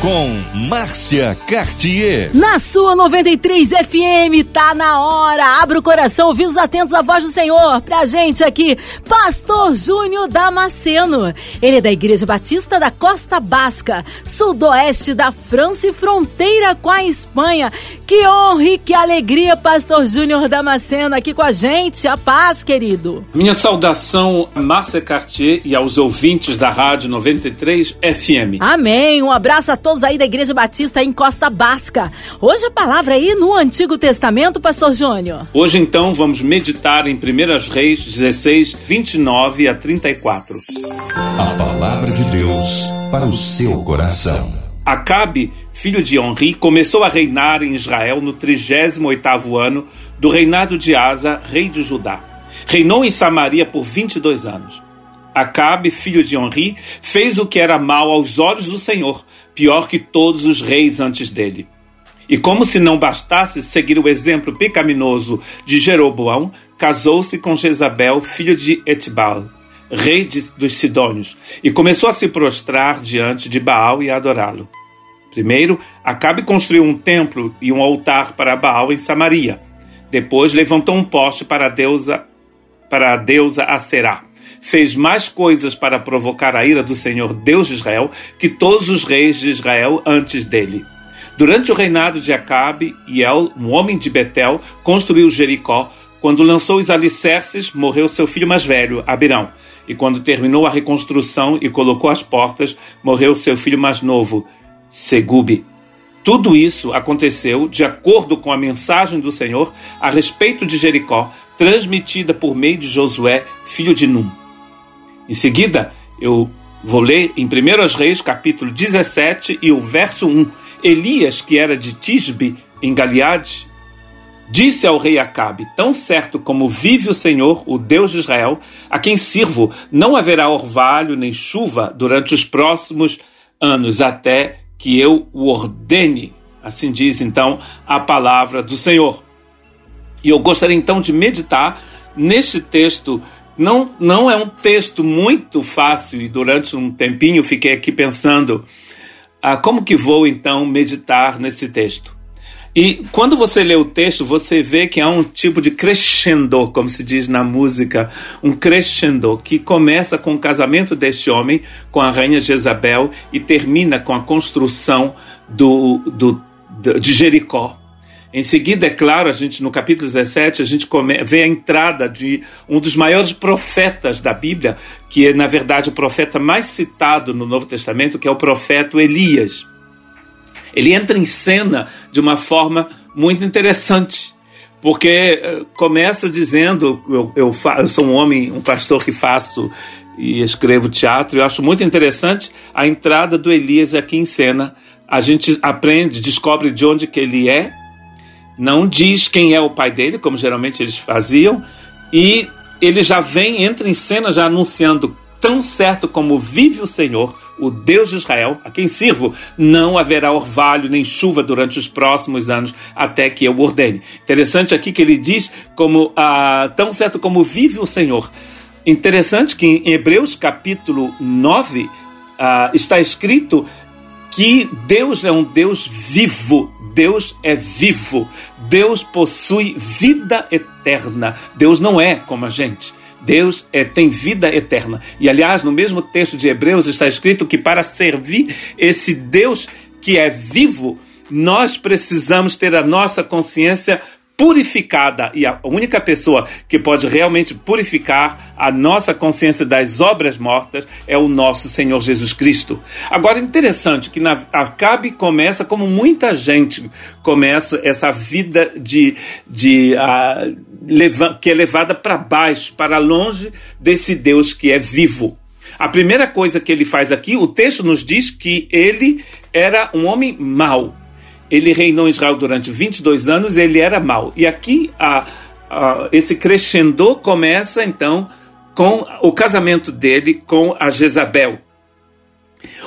com Márcia Cartier. Na sua 93 FM, tá na hora. Abra o coração, ouvidos atentos à voz do Senhor. Pra gente aqui, Pastor Júnior Damasceno. Ele é da Igreja Batista da Costa Basca, sudoeste da França e fronteira com a Espanha. Que honra e que alegria, Pastor Júnior Damasceno, aqui com a gente. A paz, querido. Minha saudação a Márcia Cartier e aos ouvintes da Rádio 93 FM. Amém. Um abraço a todos todos aí da Igreja Batista em Costa Basca. Hoje a palavra aí no Antigo Testamento, Pastor Júnior. Hoje então vamos meditar em 1 Reis 16, 29 a 34. A palavra de Deus para o seu coração. Acabe, filho de Onri, começou a reinar em Israel no 38º ano do reinado de Asa, rei de Judá. Reinou em Samaria por 22 anos. Acabe, filho de Onri, fez o que era mal aos olhos do Senhor, pior que todos os reis antes dele. E como se não bastasse seguir o exemplo pecaminoso de Jeroboão, casou-se com Jezabel, filho de Etbal, rei de, dos Sidônios, e começou a se prostrar diante de Baal e a adorá-lo. Primeiro, Acabe construiu um templo e um altar para Baal em Samaria. Depois levantou um poste para a deusa para a deusa Aserá fez mais coisas para provocar a ira do Senhor Deus de Israel que todos os reis de Israel antes dele. Durante o reinado de Acabe, El, um homem de Betel, construiu Jericó. Quando lançou os alicerces, morreu seu filho mais velho, Abirão. E quando terminou a reconstrução e colocou as portas, morreu seu filho mais novo, Segube. Tudo isso aconteceu de acordo com a mensagem do Senhor a respeito de Jericó, transmitida por meio de Josué, filho de Num. Em seguida, eu vou ler em 1 Reis, capítulo 17 e o verso 1. Elias, que era de Tisbe, em Galiade, disse ao rei Acabe: Tão certo como vive o Senhor, o Deus de Israel, a quem sirvo, não haverá orvalho nem chuva durante os próximos anos, até que eu o ordene. Assim diz então a palavra do Senhor. E eu gostaria então de meditar neste texto não, não é um texto muito fácil e durante um tempinho fiquei aqui pensando ah, como que vou então meditar nesse texto. E quando você lê o texto, você vê que há um tipo de crescendo, como se diz na música, um crescendo que começa com o casamento deste homem com a rainha Jezabel e termina com a construção do, do, de Jericó. Em seguida, é claro, a gente no capítulo 17, a gente vê a entrada de um dos maiores profetas da Bíblia, que é, na verdade, o profeta mais citado no Novo Testamento, que é o profeta Elias. Ele entra em cena de uma forma muito interessante, porque eh, começa dizendo: eu, eu, eu sou um homem, um pastor que faço e escrevo teatro, eu acho muito interessante a entrada do Elias aqui em cena. A gente aprende, descobre de onde que ele é, não diz quem é o pai dele, como geralmente eles faziam, e ele já vem, entra em cena já anunciando tão certo como vive o Senhor, o Deus de Israel, a quem sirvo, não haverá orvalho nem chuva durante os próximos anos, até que eu ordene. Interessante aqui que ele diz como ah, tão certo como vive o Senhor. Interessante que em Hebreus capítulo 9 ah, está escrito que Deus é um Deus vivo, Deus é vivo, Deus possui vida eterna. Deus não é como a gente. Deus é, tem vida eterna. E aliás, no mesmo texto de Hebreus está escrito que para servir esse Deus que é vivo, nós precisamos ter a nossa consciência purificada e a única pessoa que pode realmente purificar a nossa consciência das obras mortas é o nosso Senhor Jesus Cristo. Agora, interessante que na Acabe começa como muita gente começa essa vida de, de uh, leva, que é levada para baixo, para longe desse Deus que é vivo. A primeira coisa que ele faz aqui, o texto nos diz que ele era um homem mau ele reinou em Israel durante 22 anos, ele era mau. E aqui a, a, esse crescendo começa então com o casamento dele com a Jezabel.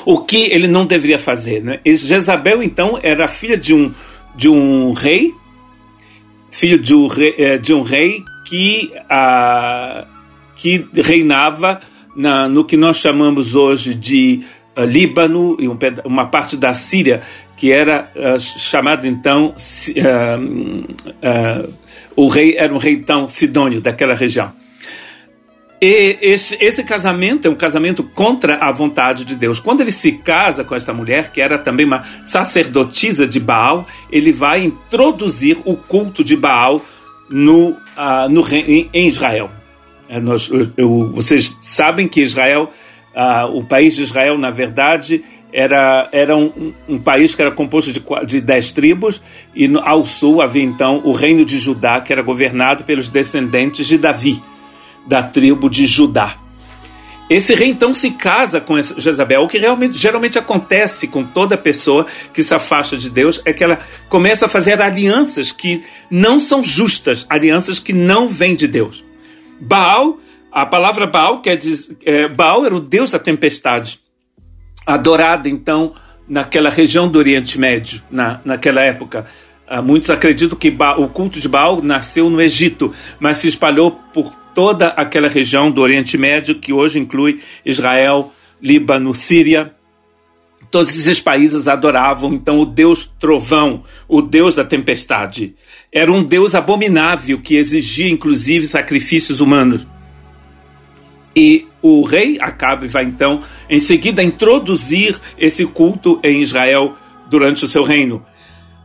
O que ele não deveria fazer. Né? Jezabel, então, era filha de um, de um rei filho de um rei, eh, de um rei que, uh, que reinava na, no que nós chamamos hoje de uh, Líbano e um, uma parte da Síria, que era uh, chamado então. o rei era um rei então sidônio daquela região. E esse, esse, casamento é um casamento contra a vontade de Deus. Quando ele se casa com esta mulher, que era também uma sacerdotisa de Baal, ele vai introduzir o culto de Baal no, uh, no em, em Israel. É, nós, eu, eu, vocês sabem que Israel, uh, o país de Israel, na verdade, era, era um, um, país que era composto de, de dez tribos, e no, ao sul havia então o reino de Judá, que era governado pelos descendentes de Davi da tribo de Judá. Esse rei então se casa com Jezabel. O que realmente, geralmente acontece com toda pessoa que se afasta de Deus é que ela começa a fazer alianças que não são justas, alianças que não vêm de Deus. Baal, a palavra Baal quer dizer, é, Baal era o deus da tempestade, adorado então naquela região do Oriente Médio, na, naquela época. Ah, muitos acreditam que o culto de Baal nasceu no Egito, mas se espalhou por toda aquela região do Oriente Médio, que hoje inclui Israel, Líbano, Síria. Todos esses países adoravam então o Deus trovão, o Deus da tempestade. Era um Deus abominável que exigia inclusive sacrifícios humanos. E o rei Acabe vai então em seguida introduzir esse culto em Israel durante o seu reino.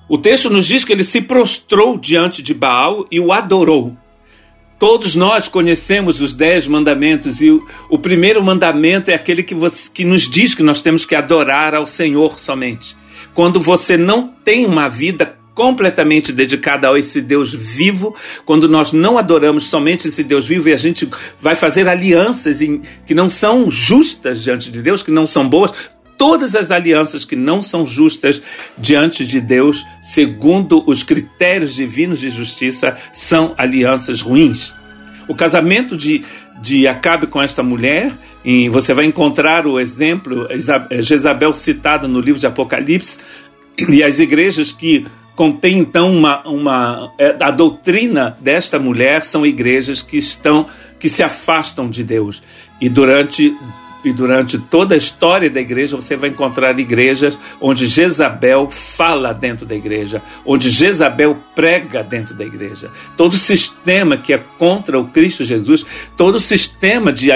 O texto nos diz que ele se prostrou diante de Baal e o adorou. Todos nós conhecemos os dez mandamentos e o, o primeiro mandamento é aquele que, você, que nos diz que nós temos que adorar ao Senhor somente. Quando você não tem uma vida completamente dedicada a esse Deus vivo, quando nós não adoramos somente esse Deus vivo e a gente vai fazer alianças em, que não são justas diante de Deus, que não são boas, todas as alianças que não são justas diante de Deus, segundo os critérios divinos de justiça, são alianças ruins. O casamento de, de Acabe com esta mulher, e você vai encontrar o exemplo, Jezabel citado no livro de Apocalipse, e as igrejas que contêm então uma, uma é, a doutrina desta mulher são igrejas que estão que se afastam de Deus. E durante e durante toda a história da igreja você vai encontrar igrejas onde Jezabel fala dentro da igreja, onde Jezabel prega dentro da igreja. Todo sistema que é contra o Cristo Jesus, todo sistema de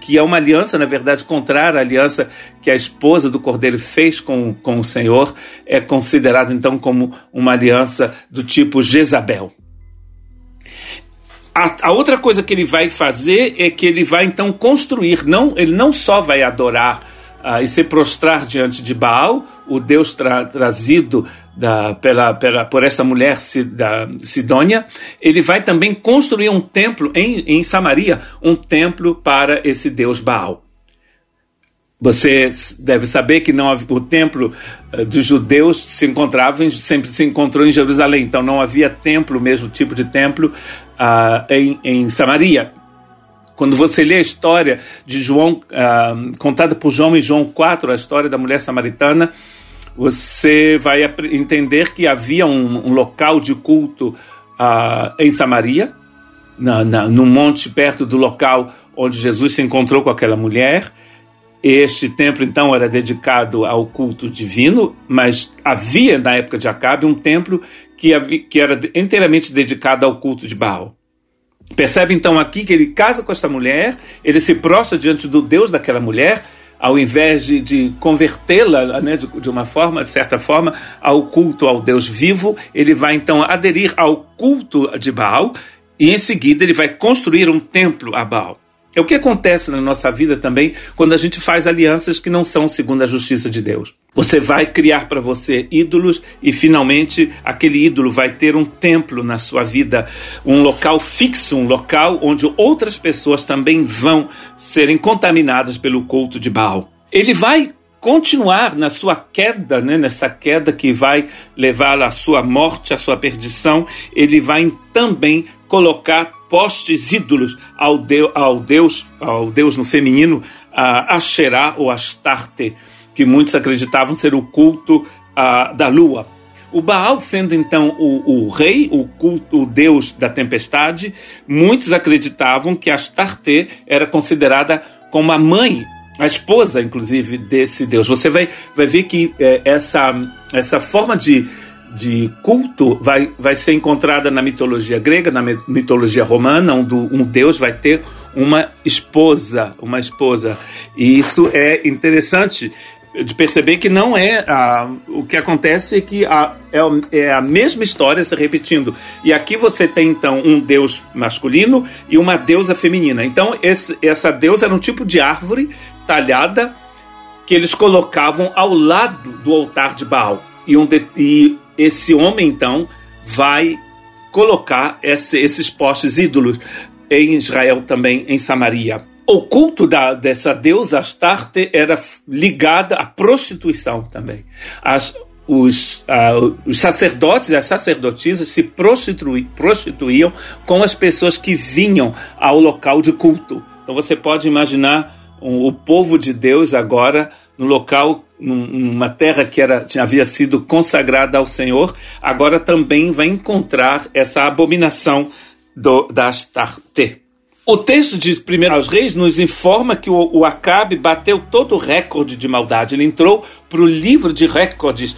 que é uma aliança, na verdade, contrária à aliança que a esposa do Cordeiro fez com, com o Senhor, é considerado então como uma aliança do tipo Jezabel. A, a, outra coisa que ele vai fazer é que ele vai então construir, não, ele não só vai adorar uh, e se prostrar diante de Baal, o Deus tra, trazido da, pela, pela, por esta mulher da Sidônia, ele vai também construir um templo em, em Samaria, um templo para esse Deus Baal. Você deve saber que não o templo uh, dos judeus se encontrava sempre se encontrou em Jerusalém, então não havia templo, o mesmo tipo de templo em, em Samaria. Quando você lê a história de João, contada por João em João 4, a história da mulher samaritana, você vai entender que havia um, um local de culto em Samaria, na, na, monte perto do local onde Jesus se encontrou com aquela mulher. Este templo, então, era dedicado ao culto divino, mas havia, na época de Acabe, um templo que, havia, que era inteiramente dedicado ao culto de Baal. Percebe, então, aqui que ele casa com esta mulher, ele se prostra diante do Deus daquela mulher, ao invés de, de convertê-la né, de, de, uma forma, de certa forma, ao culto ao Deus vivo, ele vai então aderir ao culto de Baal e em seguida ele vai construir um templo a Baal. É o que acontece na nossa vida também quando a gente faz alianças que não são segundo a justiça de Deus. Você vai criar para você ídolos e finalmente aquele ídolo vai ter um templo na sua vida, um local fixo, um local onde outras pessoas também vão serem contaminadas pelo culto de Baal. Ele vai continuar na sua queda, né, nessa queda que vai levar à sua morte, à sua perdição, ele vai também colocar postes ídolos ao, de, ao Deus, ao Deus no feminino, a Asherá ou Astarte, que muitos acreditavam ser o culto da lua. O Baal sendo então o, o rei, o, culto, o deus da tempestade, muitos acreditavam que Astarte era considerada como a mãe, a esposa, inclusive, desse deus. Você vai, vai ver que é, essa, essa forma de, de culto vai, vai ser encontrada na mitologia grega, na mitologia romana, onde um deus vai ter uma esposa, uma esposa. E isso é interessante de perceber que não é a, o que acontece é que a, é, é, a mesma história se repetindo. E aqui você tem então um deus masculino e uma deusa feminina. Então esse, essa deusa era um tipo de árvore talhada que eles colocavam ao lado do altar de Baal. E, um de, e esse homem então vai colocar esse, esses postes ídolos em Israel também, em Samaria o culto da, dessa deusa Astarte era ligada à prostituição também. As, os, uh, os, sacerdotes e as sacerdotisas se prostituíam com as pessoas que vinham ao local de culto. Então você pode imaginar o povo de Deus agora no local, numa terra que era, havia sido consagrada ao Senhor, agora também vai encontrar essa abominação do, da Astarte. O texto de 1 aos Reis nos informa que o, o Acabe bateu todo o recorde de maldade. Ele entrou para o livro de recordes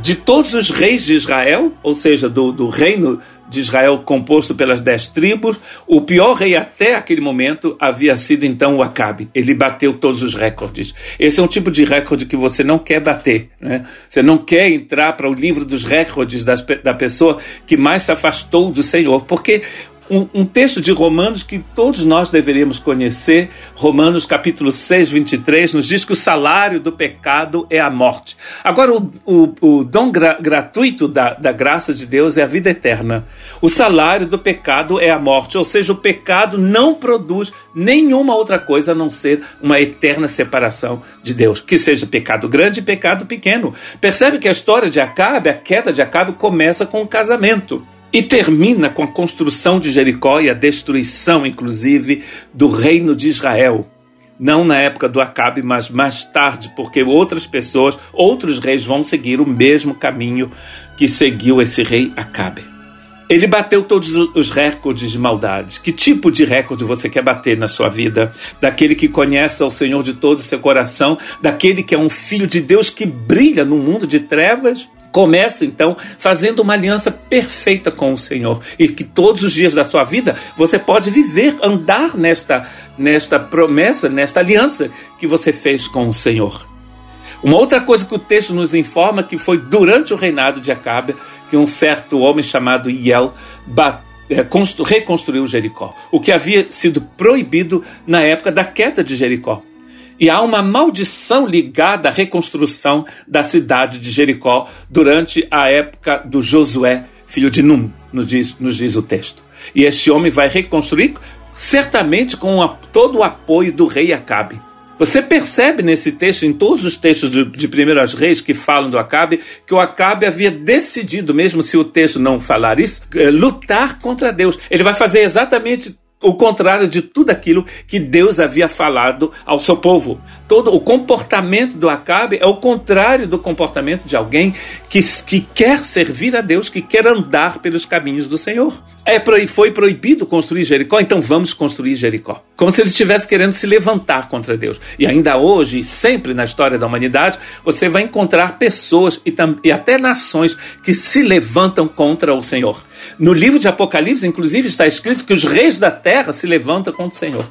de todos os reis de Israel, ou seja, do, do reino de Israel composto pelas dez tribos, o pior rei até aquele momento havia sido então o Acabe. Ele bateu todos os recordes. Esse é um tipo de recorde que você não quer bater. Né? Você não quer entrar para o livro dos recordes das, da pessoa que mais se afastou do Senhor, porque um, um, texto de Romanos que todos nós deveríamos conhecer. Romanos capítulo 6, 23, nos diz que o salário do pecado é a morte. Agora, o, o, o dom gra, gratuito da, da graça de Deus é a vida eterna. O salário do pecado é a morte, ou seja, o pecado não produz nenhuma outra coisa a não ser uma eterna separação de Deus, que seja pecado grande e pecado pequeno. Percebe que a história de Acabe, a queda de Acabe, começa com o casamento. E termina com a construção de Jericó e a destruição, inclusive, do reino de Israel. Não na época do Acabe, mas mais tarde, porque outras pessoas, outros reis vão seguir o mesmo caminho que seguiu esse rei Acabe. Ele bateu todos os recordes de maldade. Que tipo de recorde você quer bater na sua vida? Daquele que conhece ao Senhor de todo o seu coração? Daquele que é um filho de Deus que brilha no mundo de trevas? Começa então fazendo uma aliança perfeita com o Senhor e que todos os dias da sua vida você pode viver, andar nesta, nesta promessa, nesta aliança que você fez com o Senhor. Uma outra coisa que o texto nos informa que foi durante o reinado de Acabe que um certo homem chamado Iel é, reconstruiu Jericó, o que havia sido proibido na época da queda de Jericó. E há uma maldição ligada à reconstrução da cidade de Jericó durante a época do Josué, filho de Num, nos diz, nos diz o texto. E este homem vai reconstruir certamente com a, todo o apoio do rei Acabe. Você percebe nesse texto, em todos os textos de, de Primeiras Reis que falam do Acabe, que o Acabe havia decidido, mesmo se o texto não falar isso, é, lutar contra Deus. Ele vai fazer exatamente o contrário de tudo aquilo que Deus havia falado ao seu povo. Todo o comportamento do Acabe é o contrário do comportamento de alguém que, que quer servir a Deus, que quer andar pelos caminhos do Senhor. É, foi proibido construir Jericó, então vamos construir Jericó. Como se ele estivesse querendo se levantar contra Deus. E ainda hoje, sempre na história da humanidade, você vai encontrar pessoas e, e até nações que se levantam contra o Senhor. No livro de Apocalipse, inclusive, está escrito que os reis da terra se levantam contra o Senhor.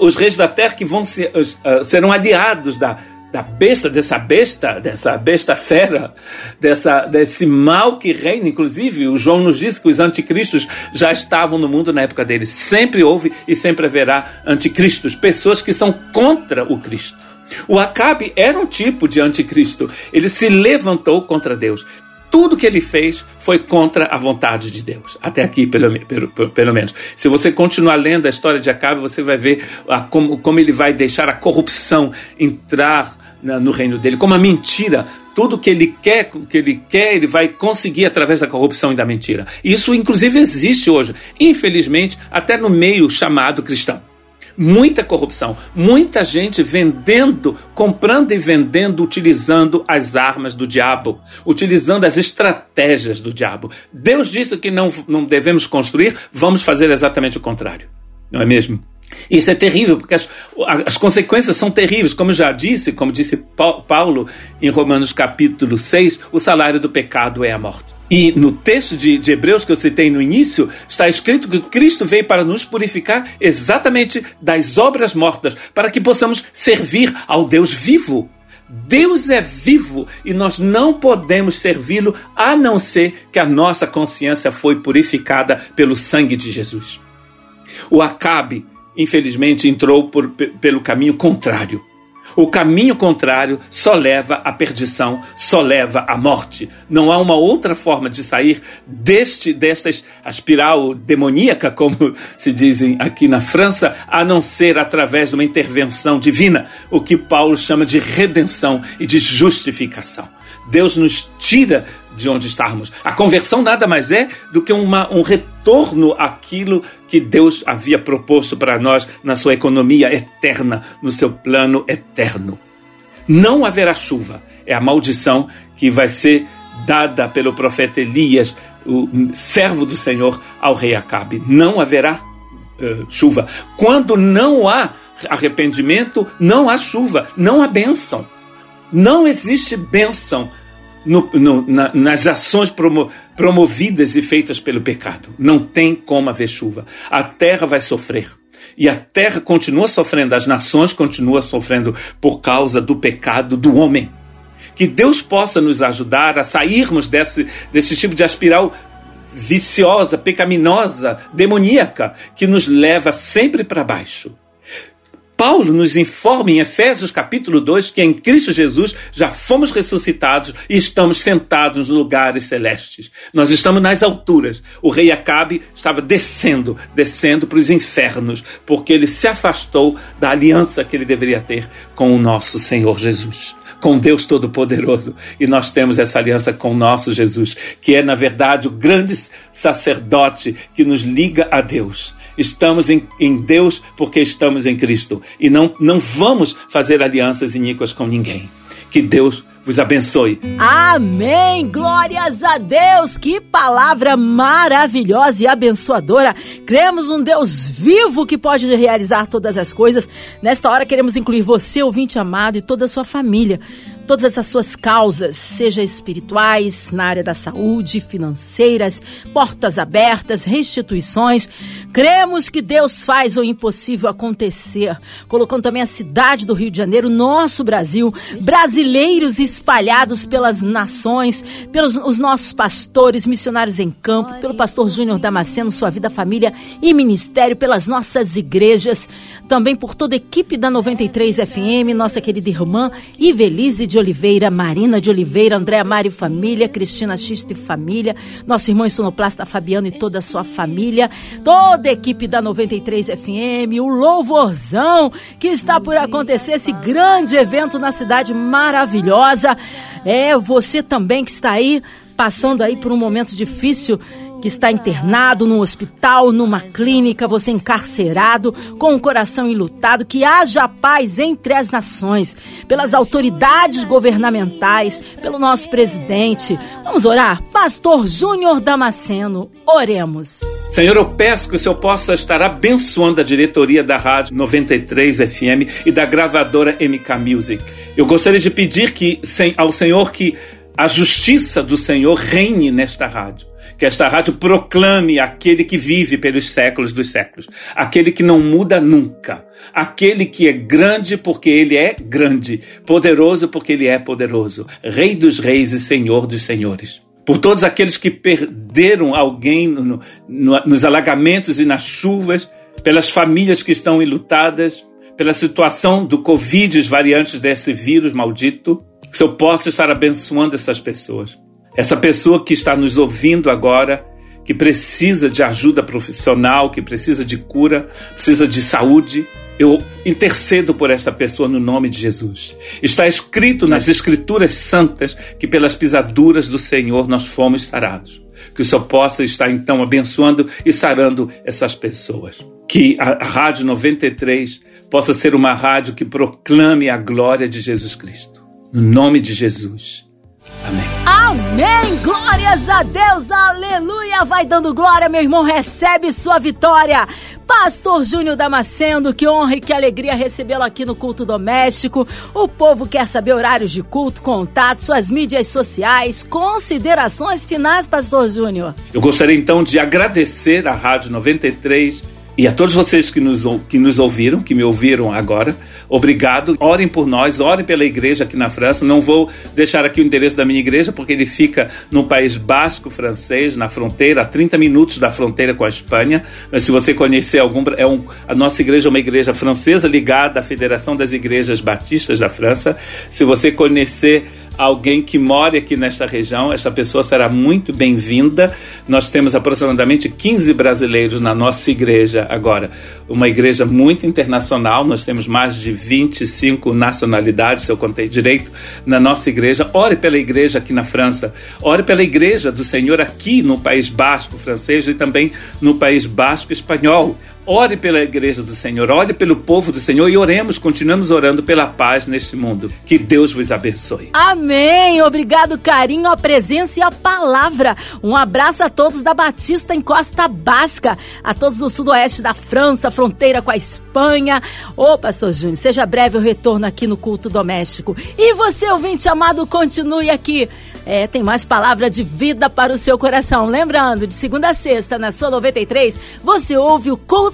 Os reis da terra que vão ser, ah, serão aliados da, da besta, dessa besta, dessa besta fera, dessa, desse mal que reina. Inclusive, o João nos diz que os anticristos já estavam no mundo na época deles. Sempre houve e sempre haverá anticristos, pessoas que são contra o Cristo. O Acabe era um tipo de anticristo. Ele se levantou contra Deus. Tudo que ele fez foi contra a vontade de Deus. Até aqui, pelo, pelo, pelo menos. Se você continuar lendo a história de Acabe, você vai ver a, como, como ele vai deixar a corrupção entrar no reino dele, como a mentira. Tudo que ele quer, que ele quer, ele vai conseguir através da corrupção e da mentira. Isso, inclusive, existe hoje, infelizmente, até no meio chamado cristão. Muita corrupção, muita gente vendendo, comprando e vendendo, utilizando as armas do diabo, utilizando as estratégias do diabo. Deus disse que não, não devemos construir, vamos fazer exatamente o contrário. Não é mesmo? Isso é terrível, porque as, as consequências são terríveis. Como já disse, como disse Paulo em Romanos capítulo 6, o salário do pecado é a morte. E no texto de, de, Hebreus que eu citei no início, está escrito que Cristo veio para nos purificar exatamente das obras mortas, para que possamos servir ao Deus vivo. Deus é vivo e nós não podemos servi-lo a não ser que a nossa consciência foi purificada pelo sangue de Jesus. O Acabe infelizmente, entrou por, pelo caminho contrário. O caminho contrário só leva à perdição, só leva à morte. Não há uma outra forma de sair deste desta espiral demoníaca, como se dizem aqui na França, a não ser através de uma intervenção divina, o que Paulo chama de redenção e de justificação. Deus nos tira de onde estamos. A conversão nada mais é do que uma, um retorno àquilo que Deus havia proposto para nós na sua economia eterna, no seu plano eterno. Não haverá chuva. É a maldição que vai ser dada pelo profeta Elias, o servo do Senhor, ao rei Acabe. Não haverá uh, chuva. Quando não há arrependimento, não há chuva, não há bênção. Não existe bênção no, no, na, nas ações promo, promovidas e feitas pelo pecado. Não tem como haver chuva. A terra vai sofrer. E a terra continua sofrendo, as nações continuam sofrendo por causa do pecado do homem. Que Deus possa nos ajudar a sairmos desse, desse tipo de espiral viciosa, pecaminosa, demoníaca, que nos leva sempre para baixo. Paulo nos informa em Efésios capítulo 2 que em Cristo Jesus já fomos ressuscitados e estamos sentados nos lugares celestes. Nós estamos nas alturas. O rei Acabe estava descendo, descendo para os infernos, porque ele se afastou da aliança que ele deveria ter com o nosso Senhor Jesus com Deus Todo-Poderoso. E nós temos essa aliança com nosso Jesus, que é, na verdade, o grande sacerdote que nos liga a Deus. Estamos em, em Deus porque estamos em Cristo. E não, não vamos fazer alianças iníquas com ninguém. Que Deus vos abençoe. Amém! Glórias a Deus! Que palavra maravilhosa e abençoadora. Cremos um Deus vivo que pode realizar todas as coisas. Nesta hora queremos incluir você, ouvinte amado, e toda a sua família todas essas suas causas, seja espirituais, na área da saúde, financeiras, portas abertas, restituições. Cremos que Deus faz o impossível acontecer, colocando também a cidade do Rio de Janeiro, nosso Brasil, brasileiros espalhados pelas nações, pelos os nossos pastores, missionários em campo, pelo pastor Júnior Damasceno, sua vida, família e ministério, pelas nossas igrejas, também por toda a equipe da 93 FM, nossa querida irmã Ivelise de Oliveira, Marina de Oliveira, Andréa Mari Família, Cristina Xiste Família, nosso irmão sonoplasta Fabiano e toda a sua família, toda a equipe da 93 FM, o louvorzão que está por acontecer, esse grande evento na cidade maravilhosa. É você também que está aí passando aí por um momento difícil que está internado num hospital, numa clínica, você encarcerado, com o coração enlutado, que haja paz entre as nações, pelas autoridades governamentais, pelo nosso presidente. Vamos orar? Pastor Júnior Damasceno, oremos. Senhor, eu peço que o Senhor possa estar abençoando a diretoria da Rádio 93 FM e da gravadora MK Music. Eu gostaria de pedir que, ao Senhor que a justiça do Senhor reine nesta rádio que esta rádio proclame aquele que vive pelos séculos dos séculos, aquele que não muda nunca, aquele que é grande porque ele é grande, poderoso porque ele é poderoso, Rei dos reis e Senhor dos senhores. Por todos aqueles que perderam alguém no, no, nos alagamentos e nas chuvas, pelas famílias que estão enlutadas, pela situação do Covid, os variantes desse vírus maldito, que eu possa estar abençoando essas pessoas. Essa pessoa que está nos ouvindo agora, que precisa de ajuda profissional, que precisa de cura, precisa de saúde, eu intercedo por esta pessoa no nome de Jesus. Está escrito nas Escrituras Santas que pelas pisaduras do Senhor nós fomos sarados. Que o Senhor possa estar então abençoando e sarando essas pessoas. Que a Rádio 93 possa ser uma rádio que proclame a glória de Jesus Cristo. No nome de Jesus. Amém. Amém! Glórias a Deus, aleluia! Vai dando glória, meu irmão, recebe sua vitória. Pastor Júnior Damasceno, que honra e que alegria recebê-lo aqui no culto doméstico. O povo quer saber horários de culto, contatos, suas mídias sociais, considerações finais, Pastor Júnior. Eu gostaria então de agradecer à Rádio 93 e a todos vocês que nos, que nos ouviram, que me ouviram agora, obrigado. Orem por nós, orem pela igreja aqui na França. Não vou deixar aqui o endereço da minha igreja, porque ele fica no país basco francês, na fronteira, a 30 minutos da fronteira com a Espanha. Mas se você conhecer algum. É um, a nossa igreja é uma igreja francesa ligada à Federação das Igrejas Batistas da França. Se você conhecer alguém que mora aqui nesta região, essa pessoa será muito bem-vinda. Nós temos aproximadamente 15 brasileiros na nossa igreja agora, uma igreja muito internacional, nós temos mais de 25 nacionalidades, se eu contei direito, na nossa igreja. Ore pela igreja aqui na França, ore pela igreja do Senhor aqui no País Basco francês e também no País Basco espanhol. Ore pela igreja do Senhor, ore pelo povo do Senhor e oremos, continuamos orando pela paz neste mundo. Que Deus vos abençoe. Amém. Obrigado, carinho, a presença e a palavra. Um abraço a todos da Batista em Costa Basca, a todos do sudoeste da França, fronteira com a Espanha. Ô, pastor Júnior, seja breve o retorno aqui no culto doméstico. E você, ouvinte amado, continue aqui. É, tem mais palavra de vida para o seu coração. Lembrando, de segunda a sexta, na sua 93, você ouve o culto